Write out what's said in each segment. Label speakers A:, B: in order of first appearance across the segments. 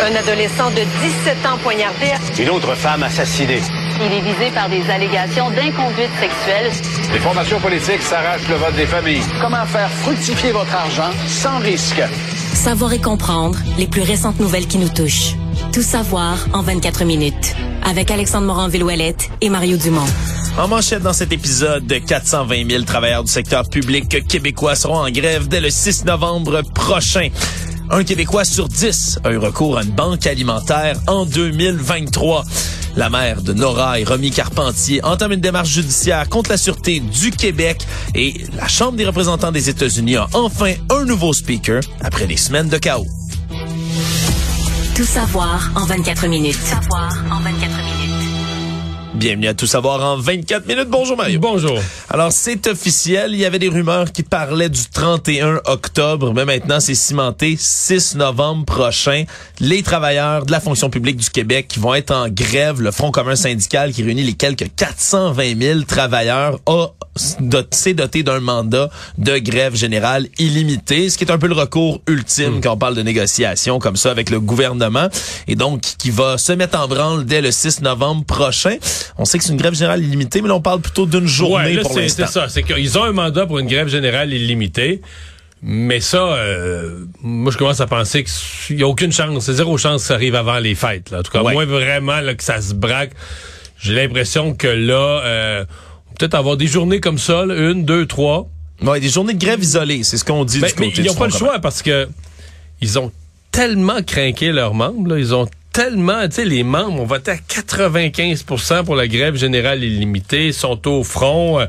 A: Un adolescent de 17 ans poignardé.
B: Une autre femme assassinée.
C: Il est visé par des allégations d'inconduite sexuelle.
D: Les formations politiques s'arrachent le vote des familles.
E: Comment faire fructifier votre argent sans risque?
F: Savoir et comprendre les plus récentes nouvelles qui nous touchent. Tout savoir en 24 minutes. Avec Alexandre Morin-Villouellette et Mario Dumont.
G: En manchette dans cet épisode, 420 000 travailleurs du secteur public québécois seront en grève dès le 6 novembre prochain. Un Québécois sur dix a eu recours à une banque alimentaire en 2023. La mère de Nora et Romy Carpentier entame une démarche judiciaire contre la Sûreté du Québec et la Chambre des représentants des États-Unis a enfin un nouveau speaker après des semaines de chaos.
F: Tout savoir en 24 minutes. Tout savoir en 24 minutes.
G: Bienvenue à Tout savoir en 24 minutes. Bonjour Mario.
H: Bonjour.
G: Alors c'est officiel, il y avait des rumeurs qui parlaient du 31 octobre, mais maintenant c'est cimenté 6 novembre prochain. Les travailleurs de la fonction publique du Québec qui vont être en grève, le Front commun syndical qui réunit les quelques 420 000 travailleurs a s'est doté d'un mandat de grève générale illimité, ce qui est un peu le recours ultime quand on parle de négociations comme ça avec le gouvernement, et donc qui va se mettre en branle dès le 6 novembre prochain. On sait que c'est une grève générale illimitée, mais là, on parle plutôt d'une journée
H: ouais, là,
G: pour
H: c'est, ça, c'est qu'ils ont un mandat pour une grève générale illimitée. Mais ça, euh, moi, je commence à penser qu'il n'y a aucune chance. C'est zéro chance que ça arrive avant les fêtes. Là. En tout cas,
G: Ouais.
H: moins vraiment là, que ça se braque. J'ai l'impression que là, euh, peut-être avoir des journées comme ça, là, une, deux, trois.
G: Ouais, des journées de grève isolées, c'est ce qu'on dit
H: Ben,
G: du
H: mais ils n'ont pas le choix parce que ils ont tellement craqué leurs membres. là. Ils ont tellement, tu sais, les membres ont voté à 95% pour la grève générale illimitée, sont au front. Euh,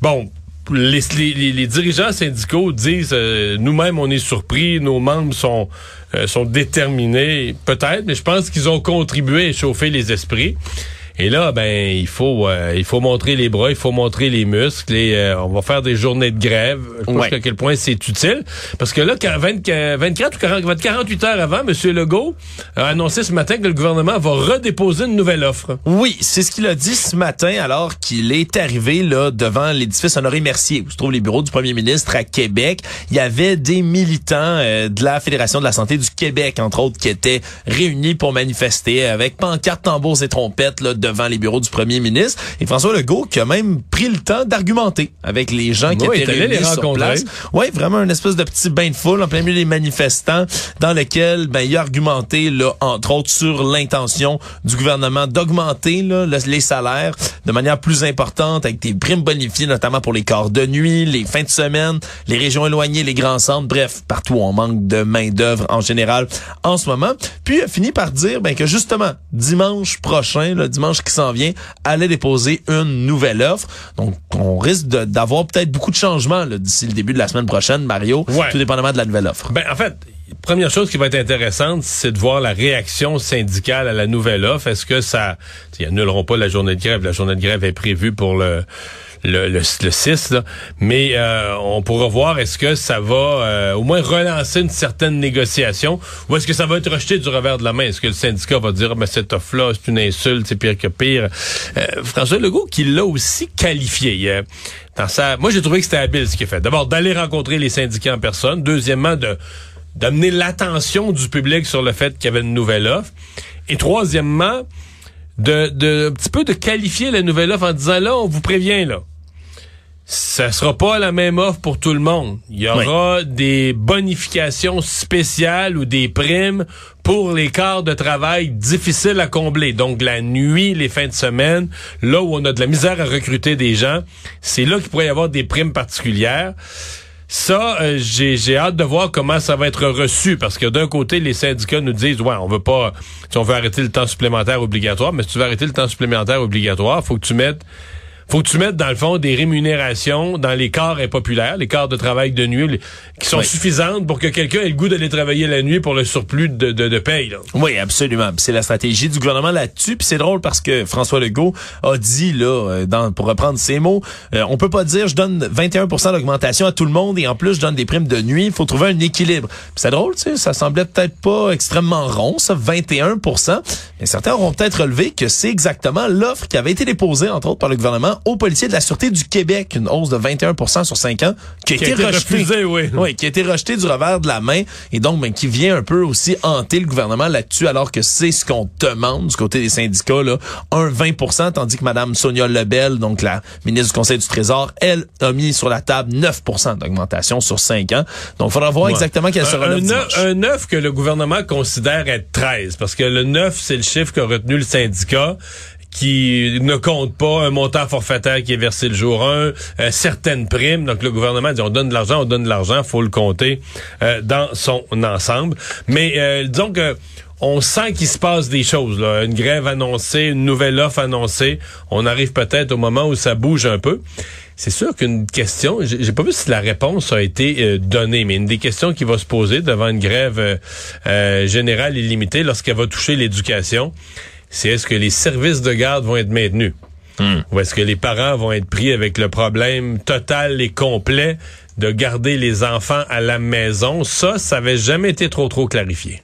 H: bon. Les, dirigeants syndicaux disent euh, nous-mêmes on est surpris, nos membres sont euh, sont déterminés, peut-être, mais je pense qu'ils ont contribué à échauffer les esprits. Et là, ben, il faut, euh, il faut montrer les bras, il faut montrer les muscles et euh, on va faire des journées de grève. Je pense
G: Ouais.
H: qu'à quel point c'est utile. Parce que là, quand 20 euh, 24 ou 40, 48 heures avant, M. Legault a annoncé ce matin que le gouvernement va redéposer une nouvelle offre.
G: Oui, c'est ce qu'il a dit ce matin alors qu'il est arrivé là devant l'édifice Honoré Mercier où se trouvent les bureaux du premier ministre à Québec. Il y avait des militants euh, de la Fédération de la santé du Québec entre autres qui étaient réunis pour manifester avec pancartes, tambours et trompettes là devant les bureaux du premier ministre et François Legault qui a même pris le temps d'argumenter avec les gens qui
H: Oui,
G: étaient
H: allé les
G: réunis sur
H: rencontrer.
G: place. Oui, vraiment une espèce de petit bain de foule en plein milieu des manifestants dans lequel ben il a argumenté là entre autres sur l'intention du gouvernement d'augmenter le- les salaires de manière plus importante avec des primes bonifiées notamment pour les corps de nuit, les fins de semaine, les régions éloignées, les grands centres, bref, partout où on manque de main-d'œuvre en général en ce moment. Puis il a fini par dire ben que justement dimanche prochain, le dimanche qui s'en vient, allait déposer une nouvelle offre. Donc on risque d'avoir peut-être beaucoup de changements d'ici le début de la semaine prochaine, Mario,
H: Ouais.
G: tout dépendamment de la nouvelle offre.
H: Ben, en fait, première chose qui va être intéressante, c'est de voir la réaction syndicale à la nouvelle offre. Est-ce que ça... Ils annuleront pas la journée de grève. La journée de grève est prévue pour le... Le, le, le 6, là. mais euh, on pourra voir est-ce que ça va euh, au moins relancer une certaine négociation ou est-ce que ça va être rejeté du revers de la main? Est-ce que le syndicat va dire mais cette offre-là, c'est une insulte, c'est pire que pire? Euh, François Legault qui l'a aussi qualifié. euh, dans sa... Moi, j'ai trouvé que c'était habile ce qu'il a fait. D'abord, d'aller rencontrer les syndicats en personne. Deuxièmement, de d'amener l'attention du public sur le fait qu'il y avait une nouvelle offre. Et troisièmement, de, de un petit peu de qualifier la nouvelle offre en disant là, on vous prévient là. Ça sera pas la même offre pour tout le monde. Il y aura des bonifications spéciales ou des primes pour les quarts de travail difficiles à combler. Donc la nuit, les fins de semaine, là où on a de la misère à recruter des gens, c'est là qu'il pourrait y avoir des primes particulières. Ça, euh, j'ai j'ai hâte de voir comment ça va être reçu parce que d'un côté, les syndicats nous disent ouais, on veut pas, si on veut arrêter le temps supplémentaire obligatoire, mais si tu veux arrêter le temps supplémentaire obligatoire, faut que tu mettes faut que tu mettes, dans le fond, des rémunérations dans les corps impopulaires, les corps de travail de nuit, les- qui sont
G: Oui.
H: suffisantes pour que quelqu'un ait le goût d'aller travailler la nuit pour le surplus de, de, de paye. Là.
G: Oui, absolument. C'est la stratégie du gouvernement là-dessus. Puis c'est drôle parce que François Legault a dit là, euh, dans, pour reprendre ses mots, euh, on peut pas dire je donne 21% d'augmentation à tout le monde et en plus je donne des primes de nuit. Il faut trouver un équilibre. C'est drôle, tu sais, ça semblait peut-être pas extrêmement rond, ça, 21% Mais certains auront peut-être relevé que c'est exactement l'offre qui avait été déposée entre autres par le gouvernement aux policiers de la Sûreté du Québec, une hausse de 21% sur 5 ans, qui a,
H: Qui
G: été,
H: été
G: rejetée.
H: refusé, oui.
G: Oui, qui a été rejeté du revers de la main et donc ben, qui vient un peu aussi hanter le gouvernement là-dessus alors que c'est ce qu'on demande du côté des syndicats, là, un 20% tandis que Mme Sonia Lebel, donc la ministre du Conseil du Trésor, elle a mis sur la table 9% d'augmentation sur 5 ans. Donc, il faudra voir
H: Ouais.
G: exactement quelle sera
H: un, un, un 9 que le gouvernement considère être 13, parce que le 9, c'est le chiffre qu'a retenu le syndicat qui ne compte pas un montant forfaitaire qui est versé le jour 1, euh, certaines primes. Donc le gouvernement dit on donne de l'argent, on donne de l'argent, faut le compter euh, dans son ensemble. Mais euh, disons que on sent qu'il se passe des choses. Là. Une grève annoncée, une nouvelle offre annoncée. On arrive peut-être au moment où ça bouge un peu. C'est sûr qu'une question, j'ai pas vu si la réponse a été euh, donnée, mais une des questions qui va se poser devant une grève euh, euh, générale illimitée lorsqu'elle va toucher l'éducation, c'est est-ce que les services de garde vont être maintenus? Ou est-ce que les parents vont être pris avec le problème total et complet de garder les enfants à la maison? Ça, ça avait jamais été trop trop clarifié.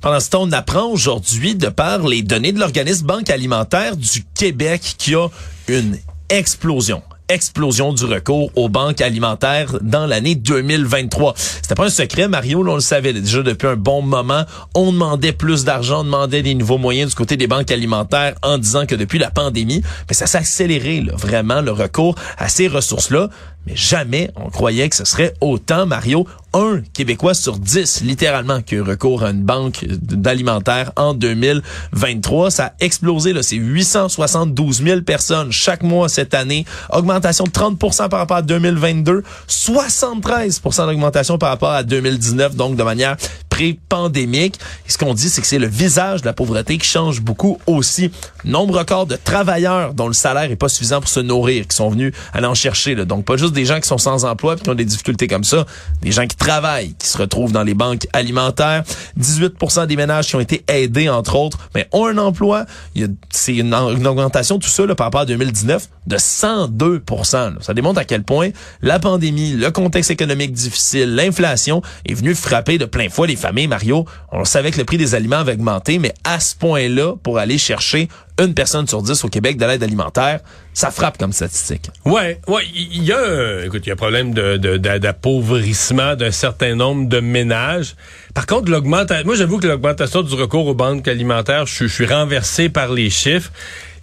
G: Pendant ce temps, on apprend aujourd'hui, de par les données de l'organisme Banque alimentaire du Québec, qu'il y a une explosion explosion du recours aux banques alimentaires dans l'année 2023. C'était pas un secret, Mario, on le savait déjà depuis un bon moment. On demandait plus d'argent, on demandait des nouveaux moyens du côté des banques alimentaires en disant que depuis la pandémie, mais ça s'est accéléré vraiment le recours à ces ressources-là. Mais jamais on croyait que ce serait autant, Mario. Un Québécois sur dix, littéralement, qui a eu recours à une banque d'alimentaire en 2023. Ça a explosé, là. C'est 872 000 personnes chaque mois cette année. Augmentation de 30% par rapport à 2022. 73% d'augmentation par rapport à 2019. Donc, de manière pré-pandémique. Et ce qu'on dit, c'est que c'est le visage de la pauvreté qui change beaucoup aussi. Nombre record de travailleurs dont le salaire est pas suffisant pour se nourrir, qui sont venus aller en chercher. Là. Donc, pas juste des gens qui sont sans emploi et qui ont des difficultés comme ça, des gens qui qui se retrouvent dans les banques alimentaires. 18% des ménages qui ont été aidés, entre autres, mais ont un emploi. C'est une, une augmentation, tout ça, là, par rapport à 2019, de 102 là. Ça démontre à quel point la pandémie, le contexte économique difficile, l'inflation est venu frapper de plein fouet les familles. Mario, on savait que le prix des aliments avait augmenté, mais à ce point-là, pour aller chercher une personne sur dix au Québec de l'aide alimentaire, ça frappe comme statistique.
H: Ouais, ouais, il y a, un- écoute, il y a un problème de, de- d'appauvrissement d'un certain nombre de ménages. Par contre, l'augmentation, moi j'avoue que l'augmentation du recours aux banques alimentaires, je suis renversé par les chiffres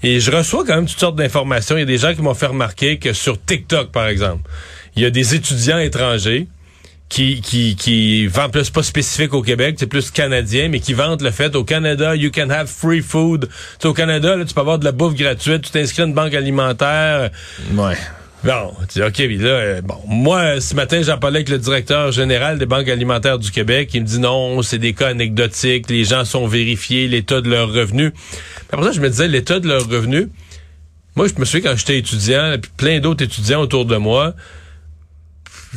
H: et je reçois quand même toutes sortes d'informations. Il y a des gens qui m'ont fait remarquer que sur TikTok, par exemple, il y a des étudiants étrangers qui, qui, qui vendent plus pas spécifique au Québec, c'est plus canadien, mais qui vendent le fait au Canada, you can have free food. Tu sais, au Canada, là, tu peux avoir de la bouffe gratuite, tu t'inscris à une banque alimentaire.
G: Ouais.
H: Bon, tu dis, OK, puis là, euh, bon, moi, ce matin, j'en parlais avec le directeur général des banques alimentaires du Québec. Il me dit non, c'est des cas anecdotiques, les gens sont vérifiés, l'état de leurs revenus. Après ça, je me disais, l'état de leurs revenus, moi, je me souviens quand j'étais étudiant, puis plein d'autres étudiants autour de moi,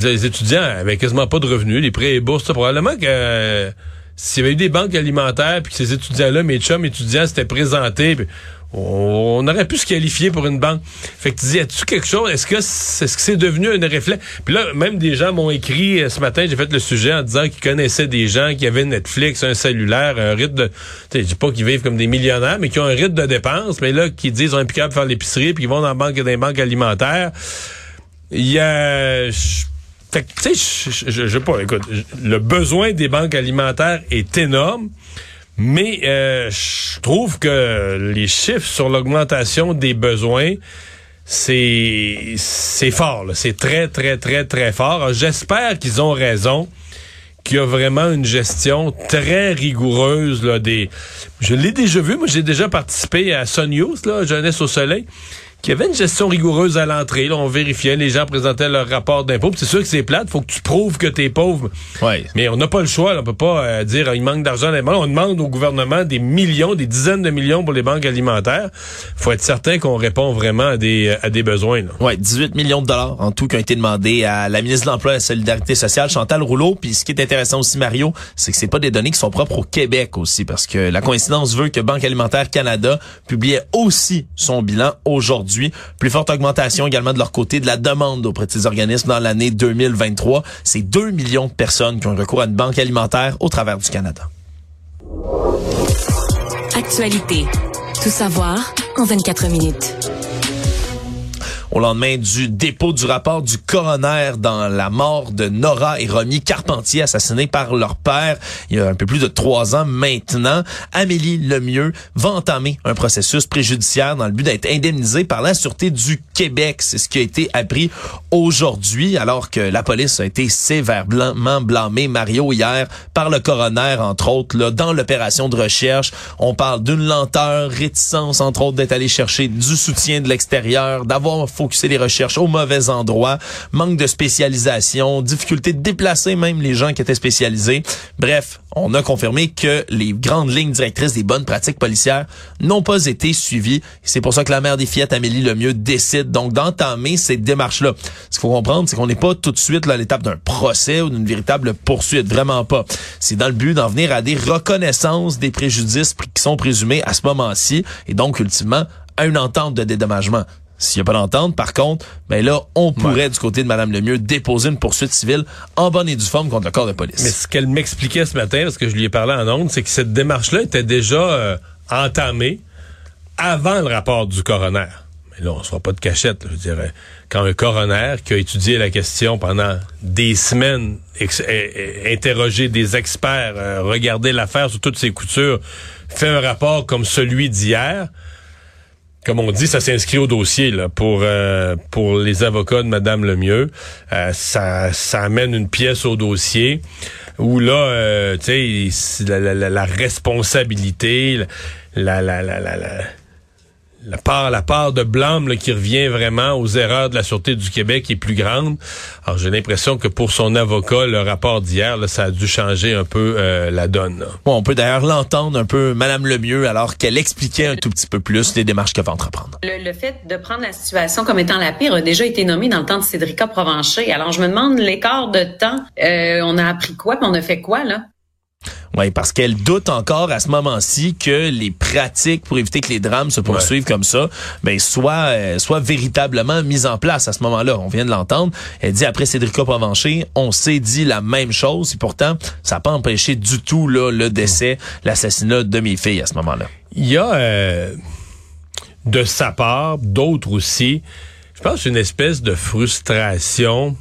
H: les étudiants avaient quasiment pas de revenus, les prêts et bourses, probablement que euh, s'il y avait eu des banques alimentaires, puis que ces étudiants-là, mes chums étudiants, s'étaient présentés, puis on, aurait pu se qualifier pour une banque. Fait que tu dis, as-tu quelque chose? Est-ce que c'est c'est devenu un réflexe? Puis là, même des gens m'ont écrit euh, ce matin, j'ai fait le sujet en disant qu'ils connaissaient des gens qui avaient Netflix, un cellulaire, un rythme de. Je dis pas qu'ils vivent comme des millionnaires, mais qui ont un rythme de dépenses, mais là, qui disent on est plus capable de faire l'épicerie, puis qu'ils vont dans la banque les banques alimentaires. Il y a. Fait que, tu sais, je- sais pas, écoute, le besoin des banques alimentaires est énorme, mais euh, je trouve que les chiffres sur l'augmentation des besoins, c'est c'est fort, c'est très, très, très, très fort. J'espère qu'ils ont raison qu'il y a vraiment une gestion très rigoureuse là, des. Je l'ai déjà vu, moi j'ai déjà participé à Sun Youth, là, Jeunesse au Soleil, qui avait une gestion rigoureuse à l'entrée. Là, on vérifiait, les gens présentaient leur rapport d'impôt. C'est sûr que c'est plate, faut que tu prouves que t'es pauvre.
G: Ouais.
H: Mais on n'a pas le choix, là. on peut pas euh, dire il manque d'argent. dans les banques. On demande au gouvernement des millions, des dizaines de millions pour les banques alimentaires. faut être certain qu'on répond vraiment à des, à des besoins. Là.
G: Ouais, 18 millions de dollars en tout qui ont été demandés à la ministre de l'Emploi et de la Solidarité sociale, Chantal Rouleau. Puis ce qui est intéressant aussi, Mario, c'est que c'est pas des données qui sont propres au Québec aussi, parce que la coïncidence veut que Banque alimentaire Canada publiait aussi son bilan aujourd'hui. Plus forte augmentation également de leur côté de la demande auprès de ces organismes dans l'année 2023. C'est 2 millions de personnes qui ont recours à une banque alimentaire au travers du Canada.
F: Actualité. Tout savoir en 24 minutes
G: au lendemain du dépôt du rapport du coroner dans la mort de Nora et Romy Carpentier, assassinés par leur père il y a un peu plus de trois ans maintenant. Amélie Lemieux va entamer un processus préjudiciaire dans le but d'être indemnisée par la Sûreté du Québec. C'est ce qui a été appris aujourd'hui, alors que la police a été sévèrement blâmée, Mario, hier, par le coroner, entre autres, là, dans l'opération de recherche. On parle d'une lenteur, réticence, entre autres, d'être allé chercher du soutien de l'extérieur, d'avoir focuser les recherches au mauvais endroit, manque de spécialisation, difficulté de déplacer même les gens qui étaient spécialisés. Bref, on a confirmé que les grandes lignes directrices des bonnes pratiques policières n'ont pas été suivies. C'est pour ça que la mère des fillettes, Amélie Lemieux, décide donc d'entamer cette démarche-là. Ce qu'il faut comprendre, c'est qu'on n'est pas tout de suite à l'étape d'un procès ou d'une véritable poursuite. Vraiment pas. C'est dans le but d'en venir à des reconnaissances des préjudices qui sont présumés à ce moment-ci et donc, ultimement, à une entente de dédommagement. S'il n'y a pas d'entente, par contre, ben là, on pourrait, du côté de Mme Lemieux, déposer une poursuite civile en bonne et due forme contre le corps de police.
H: Mais ce qu'elle m'expliquait ce matin, parce que je lui ai parlé en ondes, c'est que cette démarche-là était déjà euh, entamée avant le rapport du coroner. Mais là, on ne sera pas de cachette, je dirais. Quand un coroner qui a étudié la question pendant des semaines, interrogé des experts, euh, regardé l'affaire sous toutes ses coutures, fait un rapport comme celui d'hier, comme on dit, ça s'inscrit au dossier là, pour euh, pour les avocats de Madame Lemieux. Euh, ça, ça amène une pièce au dossier où là, euh, tu sais, la, la, la, responsabilité, la, la, la, la, la part, la part de blâme qui revient vraiment aux erreurs de la Sûreté du Québec est plus grande. Alors j'ai l'impression que pour son avocat, le rapport d'hier, ça a dû changer un peu euh, la donne.
G: Bon, on peut d'ailleurs l'entendre un peu, Madame Lemieux, alors qu'elle expliquait un tout petit peu plus les démarches qu'elle va entreprendre.
I: Le, le, fait de prendre la situation comme étant la pire a déjà été nommé dans le temps de Cédrica Provencher. Alors je me demande l'écart de temps, euh, on a appris quoi, puis on a fait quoi là?
G: Oui, parce qu'elle doute encore à ce moment-ci que les pratiques pour éviter que les drames se poursuivent comme ça, ben soient, euh, soient véritablement mises en place à ce moment-là. On vient de l'entendre. Elle dit après Cédrica Provencher, on s'est dit la même chose et pourtant ça n'a pas empêché du tout là, le décès, l'assassinat de mes filles à ce moment-là.
H: Il y a euh, de sa part, d'autres aussi, je pense une espèce de frustration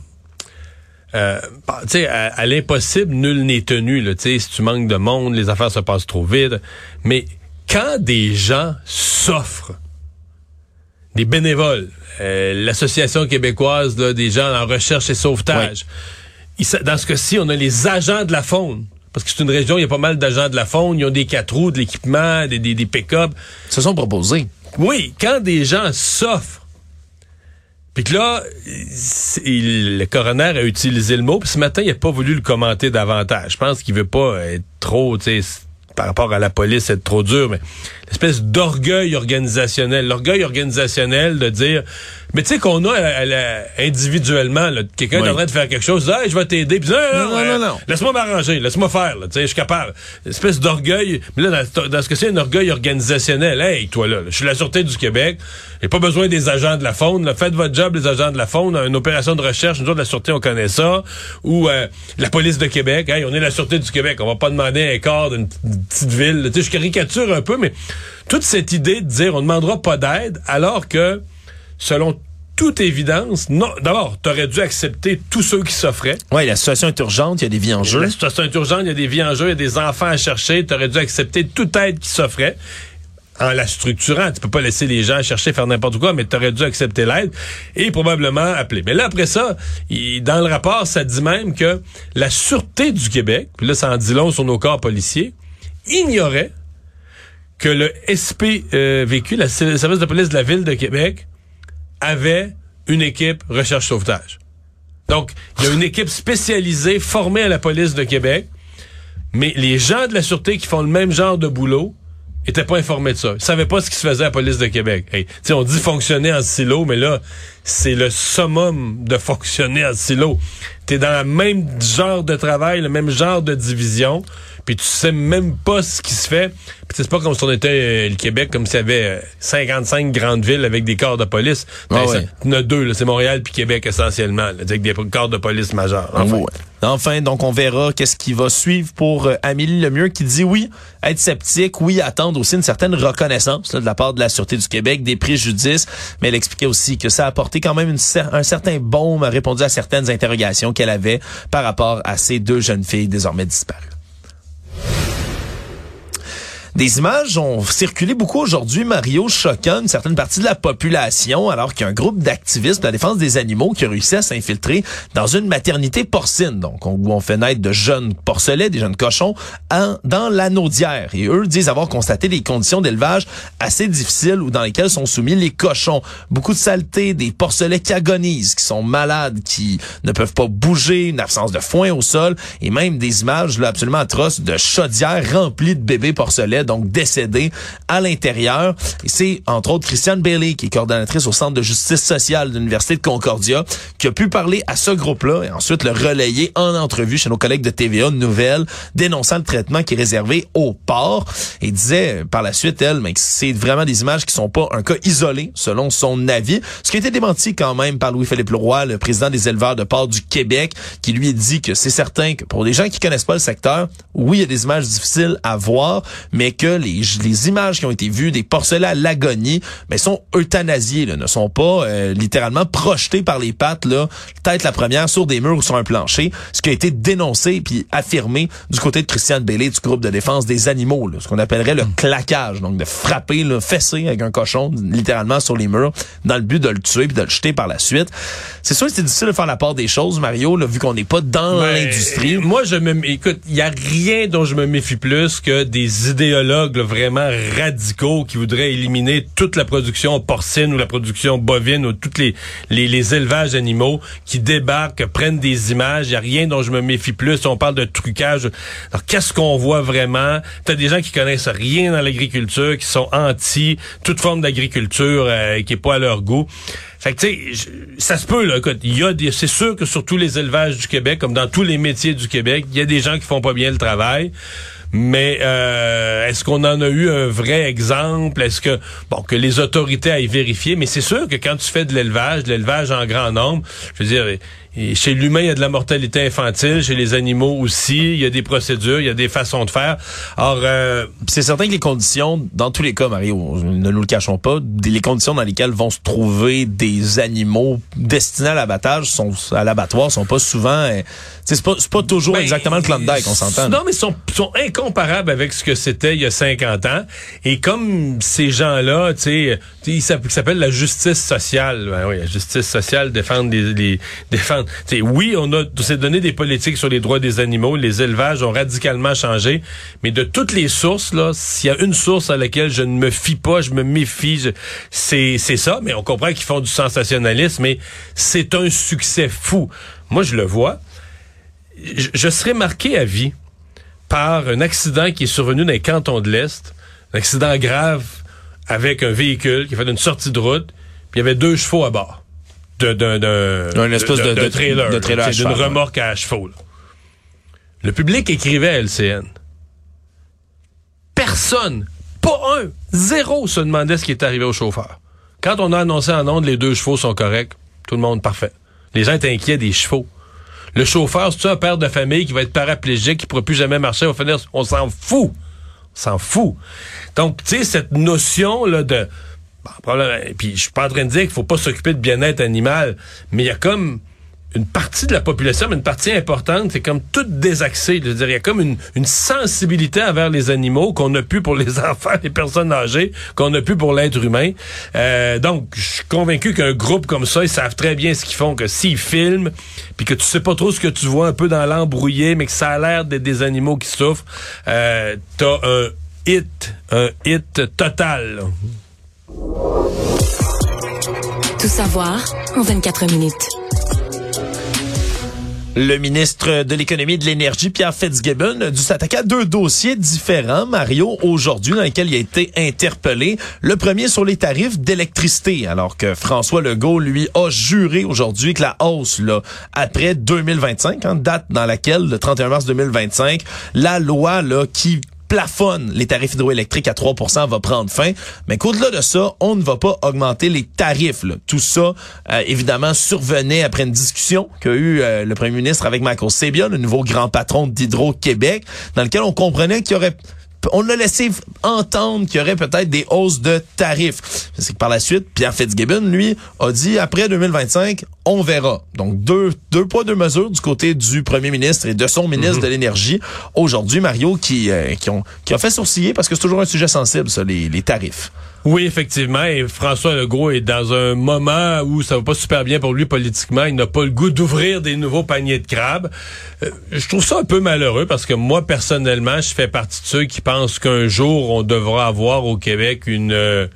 H: euh, sais, à, l'impossible, nul n'est tenu. Là, si tu manques de monde, les affaires se passent trop vite. Mais quand des gens s'offrent, des bénévoles, euh, l'association québécoise des gens en recherche et sauvetage, dans ce cas-ci, on a les agents de la faune. Parce que c'est une région, il y a pas mal d'agents de la faune, ils ont des quatre roues, de l'équipement, des, des, des pick-up.
G: Se sont proposés.
H: Oui, quand des gens s'offrent puis que là, le coroner a utilisé le mot, puis ce matin, il n'a pas voulu le commenter davantage. Je pense qu'il veut pas être trop, tu sais, par rapport à la police, être trop dur, mais l'espèce d'orgueil organisationnel. L'orgueil organisationnel de dire, mais tu sais qu'on a individuellement, quelqu'un est en train de faire quelque chose, hey, je vais t'aider, puis non, non, non, non, laisse-moi m'arranger, laisse-moi faire, tu sais, je suis capable. Une espèce d'orgueil, mais là, dans, ce que c'est un orgueil organisationnel. Hey, toi là, je suis la Sûreté du Québec, j'ai pas besoin des agents de la faune, là, faites votre job, les agents de la faune, une opération de recherche, nous autres, la Sûreté, on connaît ça, ou euh, la police de Québec, hey, on est la Sûreté du Québec, on va pas demander un corps d'une petite ville, tu sais, je caricature un peu, mais toute cette idée de dire on ne demandera pas d'aide alors que, selon toute évidence, non. D'abord, tu aurais dû accepter tous ceux qui s'offraient.
G: Oui, la situation est urgente, il y a des vies en jeu.
H: La situation est urgente, il y a des vies en jeu, il y a des enfants à chercher. Tu aurais dû accepter toute aide qui s'offrait en la structurant. Tu peux pas laisser les gens chercher, faire n'importe quoi, mais tu aurais dû accepter l'aide et probablement appeler. Mais là, après ça, dans le rapport, ça dit même que la Sûreté du Québec, puis là, ça en dit long sur nos corps policiers, ignorait que le SPVQ, euh, le service de police de la ville de Québec, avait une équipe recherche-sauvetage. Donc, il y a une équipe spécialisée formée à la police de Québec, mais les gens de la sûreté qui font le même genre de boulot étaient pas informés de ça. Ils savaient pas ce qui se faisait à la police de Québec. Hey, on dit fonctionner en silo, mais là, c'est le summum de fonctionner en silo. T'es dans le même genre de travail, le même genre de division, puis tu sais même pas ce qui se fait. C'est pas comme si on était euh, le Québec, comme s'il y avait euh, 55 grandes villes avec des corps de police. Ben,
G: Ah
H: ça-
G: ouais.
H: Il y en a deux, c'est Montréal puis Québec essentiellement, là, avec des corps de police majeurs. Enfin.
G: Ouais. Enfin, donc on verra qu'est-ce qui va suivre pour euh, Amélie Lemieux qui dit oui, être sceptique, oui, attendre aussi une certaine reconnaissance là, de la part de la Sûreté du Québec, des préjudices, mais elle expliquait aussi que ça a apporté quand même une cer- un certain baume, a répondu à certaines interrogations qu'elle avait par rapport à ces deux jeunes filles désormais disparues. Des images ont circulé beaucoup aujourd'hui, Mario, choquant une certaine partie de la population, alors qu'il y a un groupe d'activistes de la défense des animaux qui a réussi à s'infiltrer dans une maternité porcine, donc on- on fait naître de jeunes porcelets, des jeunes cochons, dans l'anneau. Et eux disent avoir constaté des conditions d'élevage assez difficiles ou dans lesquelles sont soumis les cochons. Beaucoup de saleté, des porcelets qui agonisent, qui sont malades, qui ne peuvent pas bouger, une absence de foin au sol, et même des images là, absolument atroces de chaudières remplies de bébés porcelets, donc décédés à l'intérieur. Et c'est entre autres Christiane Bailey, qui est coordonnatrice au Centre de justice sociale de l'Université de Concordia, qui a pu parler à ce groupe-là et ensuite le relayer en entrevue chez nos collègues de TVA Nouvelle, dénonçant le traitement qui est réservé aux porcs. Et disait par la suite, elle, mais que c'est vraiment des images qui sont pas un cas isolé, selon son avis. Ce qui a été démenti quand même par Louis-Philippe Leroy, le président des éleveurs de porcs du Québec, qui lui dit que c'est certain que pour des gens qui connaissent pas le secteur, oui, il y a des images difficiles à voir, mais que les, les images qui ont été vues des porcelets à l'agonie, mais sont euthanasiés, là, ne sont pas euh, littéralement projetés par les pattes, là, tête la première sur des murs ou sur un plancher, ce qui a été dénoncé puis affirmé du côté de Christiane Bailey du groupe de défense des animaux, là, ce qu'on appellerait le claquage, donc de frapper, le fesser avec un cochon littéralement sur les murs dans le but de le tuer puis de le jeter par la suite. C'est sûr que c'est difficile de faire la part des choses, Mario, là, vu qu'on n'est pas dans
H: Ben,
G: l'industrie.
H: Moi, je me, écoute, il y a rien dont je me méfie plus que des idéologues vraiment radicaux qui voudraient éliminer toute la production porcine ou la production bovine ou tous les, élevages animaux qui débarquent, prennent des images. Il y a rien dont je me méfie plus. On parle de trucage. Alors, qu'est-ce qu'on voit vraiment? T'as des gens qui connaissent rien dans l'agriculture, qui sont anti toute forme d'agriculture euh, qui est pas à leur goût. Fait que, tu sais, je- ça se peut, là. Il y a c'est sûr que sur tous les élevages du Québec, comme dans tous les métiers du Québec, il y a des gens qui font pas bien le travail. Mais euh, est-ce qu'on en a eu un vrai exemple? Est-ce que bon que les autorités aillent vérifier? Mais c'est sûr que quand tu fais de l'élevage, de l'élevage en grand nombre, je veux dire, et chez l'humain, il y a de la mortalité infantile, chez les animaux aussi, il y a des procédures, il y a des façons de faire. Or, euh,
G: c'est certain que les conditions, dans tous les cas, Mario, ne nous le cachons pas, les conditions dans lesquelles vont se trouver des animaux destinés à l'abattage sont à l'abattoir sont pas souvent. euh, c'est pas, pas toujours
H: Ben,
G: exactement le Klondike, on s'entend.
H: Non, mais sont, sont incomparables avec ce que c'était il y a 50 ans. Et comme ces gens-là, tu sais, ils ils s'appellent la justice sociale. Ben oui, la justice sociale défendre les, les défendre. Oui, on s'est donné des politiques sur les droits des animaux, les élevages ont radicalement changé, mais de toutes les sources là, s'il y a une source à laquelle je ne me fie pas, je me méfie, c'est ça, mais on comprend qu'ils font du sensationnalisme, mais c'est un succès fou. Moi, je le vois je, je serais marqué à vie par un accident qui est survenu dans les cantons de l'Est, un accident grave avec un véhicule qui a fait une sortie de route, puis il y avait deux chevaux à bord. De, d'un,
G: espèce de- de-
H: trailer,
G: de
H: d'une remorque à chevaux. là. Le public écrivait à LCN. Personne, pas un, zéro se demandait ce qui était arrivé au chauffeur. Quand on a annoncé en ondes les deux chevaux sont corrects, tout le monde parfait. Les gens étaient inquiets des chevaux. Le chauffeur, c'est un père de famille qui va être paraplégique, qui ne pourra plus jamais marcher, on, finir, on s'en fout. On s'en fout. Donc, tu sais, cette notion là de... Et puis, je suis pas en train de dire qu'il faut pas s'occuper de bien-être animal, mais il y a comme une partie de la population, mais une partie importante, c'est comme toute désaxée. Je veux dire, il y a comme une, sensibilité envers les animaux qu'on a plus pour les enfants, les personnes âgées, qu'on a plus pour l'être humain. Euh, donc, je suis convaincu qu'un groupe comme ça, ils savent très bien ce qu'ils font, que s'ils filment, puis que tu sais pas trop ce que tu vois un peu dans l'embrouillé, mais que ça a l'air d'être des animaux qui souffrent, euh, t'as un hit, un hit total.
F: Tout savoir en 24 minutes.
G: Le ministre de l'Économie et de l'Énergie, Pierre Fitzgibbon, a dû s'attaquer à deux dossiers différents, Mario, aujourd'hui, dans lesquels il a été interpellé. Le premier sur les tarifs d'électricité, alors que François Legault, lui, a juré aujourd'hui que la hausse, là, après 2025, hein, date dans laquelle, le 31 mars 2025, la loi, là, qui plafonne les tarifs hydroélectriques à 3% va prendre fin. Mais qu'au-delà de ça, on ne va pas augmenter les tarifs. Tout ça, euh, évidemment, survenait après une discussion qu'a eu euh, le premier ministre avec Michael Sabia, le nouveau grand patron d'Hydro-Québec, dans lequel on comprenait qu'il y aurait on a laissé entendre qu'il y aurait peut-être des hausses de tarifs. C'est que par la suite, Pierre Fitzgibbon, lui, a dit après 2025, on verra. Donc deux, deux poids, deux mesures du côté du premier ministre et de son ministre mhm. de l'Énergie. Aujourd'hui, Mario, qui, euh, qui, ont, qui a fait sourciller parce que c'est toujours un sujet sensible, ça, les, les tarifs.
H: Oui, effectivement. Et François Legault est dans un moment où ça va pas super bien pour lui politiquement. Il n'a pas le goût d'ouvrir des nouveaux paniers de crabes. Euh, je trouve ça un peu malheureux parce que moi, personnellement, je fais partie de ceux qui pensent qu'un jour, on devra avoir au Québec une... Euh,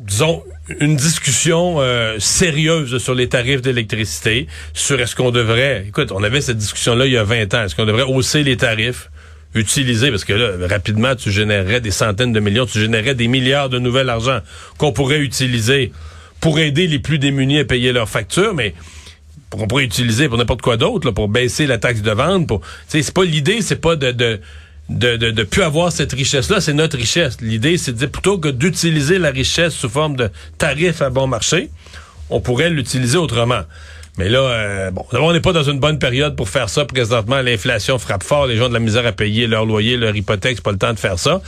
H: disons, une discussion euh, sérieuse sur les tarifs d'électricité, sur est-ce qu'on devrait... Écoute, on avait cette discussion-là il y a 20 ans. Est-ce qu'on devrait hausser les tarifs? utiliser, parce que là, rapidement, tu générerais des centaines de millions, tu générerais des milliards de nouvel argent qu'on pourrait utiliser pour aider les plus démunis à payer leurs factures, mais qu'on pourrait utiliser pour n'importe quoi d'autre, pour baisser la taxe de vente. Pour, c'est pas l'idée, c'est pas de, de de, de, de plus avoir cette richesse-là, c'est notre richesse. L'idée, c'est de dire plutôt que d'utiliser la richesse sous forme de tarifs à bon marché, on pourrait l'utiliser autrement. Mais là, euh, bon, on n'est pas dans une bonne période pour faire ça. Présentement, l'inflation frappe fort. Les gens ont de la misère à payer leur loyer, leur hypothèque. C'est pas le temps de faire ça.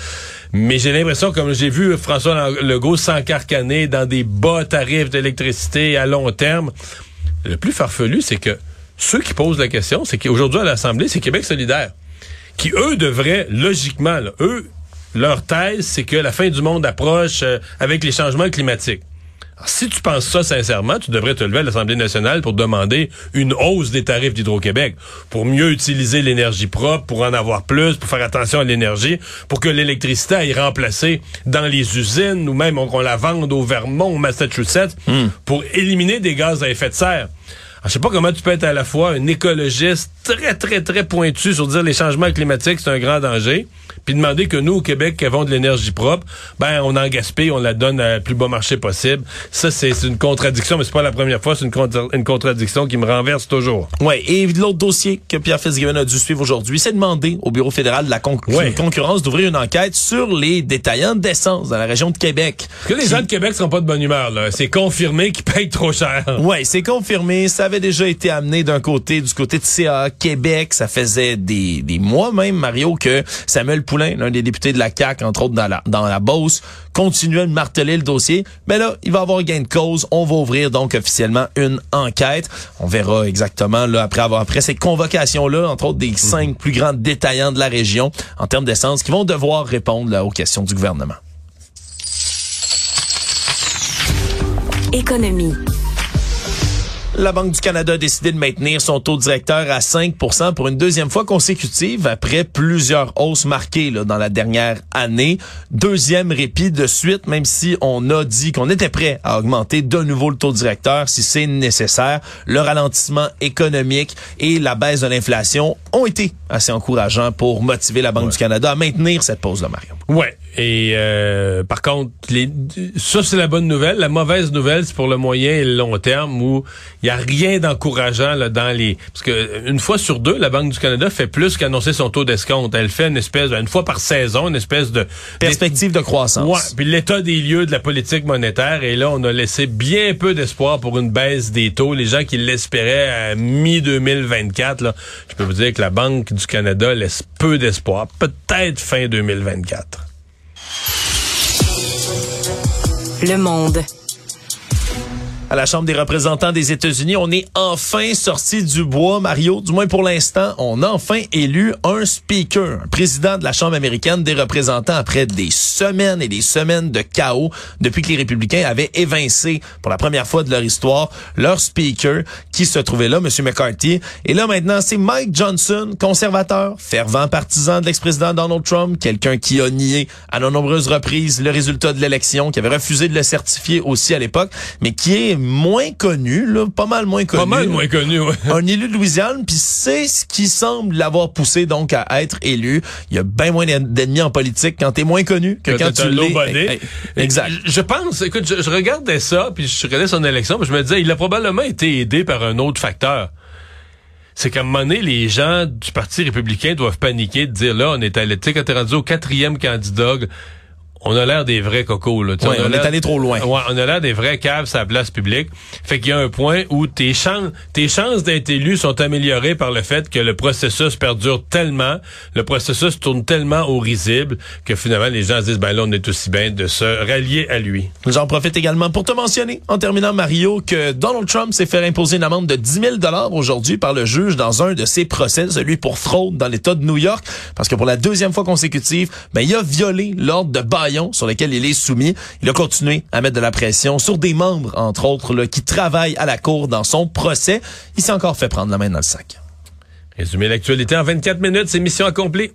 H: Mais j'ai l'impression, comme j'ai vu François Legault s'encarcaner dans des bas tarifs d'électricité à long terme, le plus farfelu, c'est que ceux qui posent la question, c'est qu'aujourd'hui à l'Assemblée, c'est Québec solidaire. Qui, eux, devraient, logiquement, eux, leur thèse, c'est que la fin du monde approche euh, avec les changements climatiques si tu penses ça sincèrement, tu devrais te lever à l'Assemblée nationale pour demander une hausse des tarifs d'Hydro-Québec, pour mieux utiliser l'énergie propre, pour en avoir plus, pour faire attention à l'énergie, pour que l'électricité aille remplacer dans les usines ou même qu'on la vende au Vermont, au Massachusetts, hmm. pour éliminer des gaz à effet de serre. Je sais pas comment tu peux être à la fois un écologiste très, très, très pointu sur dire les changements climatiques, c'est un grand danger, puis demander que nous, au Québec, qui avons de l'énergie propre, ben, on en gaspille, on la donne à plus bas marché possible. Ça, c'est une contradiction, mais c'est pas la première fois, c'est une, une, contradiction qui me renverse toujours.
G: Ouais, et l'autre dossier que Pierre Fitzgibbon a dû suivre aujourd'hui, c'est demander au Bureau fédéral de la concurrence d'ouvrir une enquête sur les détaillants d'essence dans la région de Québec.
H: que les gens de Québec seront pas de bonne humeur, là. C'est confirmé qu'ils payent trop cher.
G: Ouais, c'est confirmé. Ça avait déjà été amené d'un côté, du côté de CA Québec. Ça faisait des, des mois même, Mario, que Samuel Poulain, l'un des députés de la CAQ, entre autres dans la, dans la Beauce, continuait de marteler le dossier. Mais là, il va avoir gain de cause. On va ouvrir donc officiellement une enquête. On verra exactement là après avoir après ces convocations-là, entre autres des cinq mhm. plus grands détaillants de la région en termes d'essence, qui vont devoir répondre là, aux questions du gouvernement.
F: Économie.
G: La Banque du Canada a décidé de maintenir son taux directeur à 5% pour une deuxième fois consécutive après plusieurs hausses marquées là, dans la dernière année. Deuxième répit de suite, même si on a dit qu'on était prêt à augmenter de nouveau le taux directeur si c'est nécessaire. Le ralentissement économique et la baisse de l'inflation ont été assez encourageants pour motiver la Banque du Canada à maintenir cette pause-là, Mario.
H: Ouais. Et euh, par contre, les, ça c'est la bonne nouvelle. La mauvaise nouvelle, c'est pour le moyen et le long terme où il y a rien d'encourageant là dans les parce que une fois sur deux, la Banque du Canada fait plus qu'annoncer son taux d'escompte. Elle fait une espèce une fois par saison, une espèce de
G: perspective de croissance.
H: Ouais. Puis l'état des lieux de la politique monétaire et là on a laissé bien peu d'espoir pour une baisse des taux. Les gens qui l'espéraient à mi 2024 là, je peux vous dire que la Banque du Canada laisse peu d'espoir. Peut-être fin 2024.
F: Le Monde
G: à la Chambre des représentants des États-Unis. On est enfin sorti du bois, Mario. Du moins pour l'instant, on a enfin élu un speaker, un président de la Chambre américaine des représentants après des semaines et des semaines de chaos depuis que les républicains avaient évincé pour la première fois de leur histoire leur speaker qui se trouvait là, M. McCarthy. Et là maintenant, c'est Mike Johnson, conservateur, fervent partisan de l'ex-président Donald Trump, quelqu'un qui a nié à de nombreuses reprises le résultat de l'élection, qui avait refusé de le certifier aussi à l'époque, mais qui est moins connu, là, pas mal moins connu.
H: Pas mal moins connu, ouais.
G: Un élu de Louisiane, puis c'est ce qui semble l'avoir poussé donc à être élu. Il y a bien moins d'ennemis en politique quand t'es moins connu que, quand tu l'es.
H: Exact. Je, pense, écoute, je, regardais ça, puis je regardais son élection, puis je me disais, il a probablement été aidé par un autre facteur c'est qu'à un moment donné, les gens du Parti républicain doivent paniquer de dire là, on est allé, tu sais, quand t'es rendu au quatrième candidat, on a l'air des vrais cocos. Là.
G: on, on est allé trop loin.
H: Ouais, on a l'air des vrais caves sur la place publique. Fait qu'il y a un point où tes chances, tes chances d'être élu sont améliorées par le fait que le processus perdure tellement, le processus tourne tellement au risible que finalement les gens se disent ben là on est aussi bien de se rallier à lui.
G: J'en profite également pour te mentionner en terminant Mario que Donald Trump s'est fait imposer une amende de 10 000 dollars aujourd'hui par le juge dans un de ses procès, celui pour fraude dans l'État de New York, parce que pour la deuxième fois consécutive, ben il a violé l'ordre de bail sur lequel il est soumis. Il a continué à mettre de la pression sur des membres, entre autres, là, qui travaillent à la cour dans son procès. Il s'est encore fait prendre la main dans le sac.
H: Résumer l'actualité en 24 minutes, c'est mission accomplie.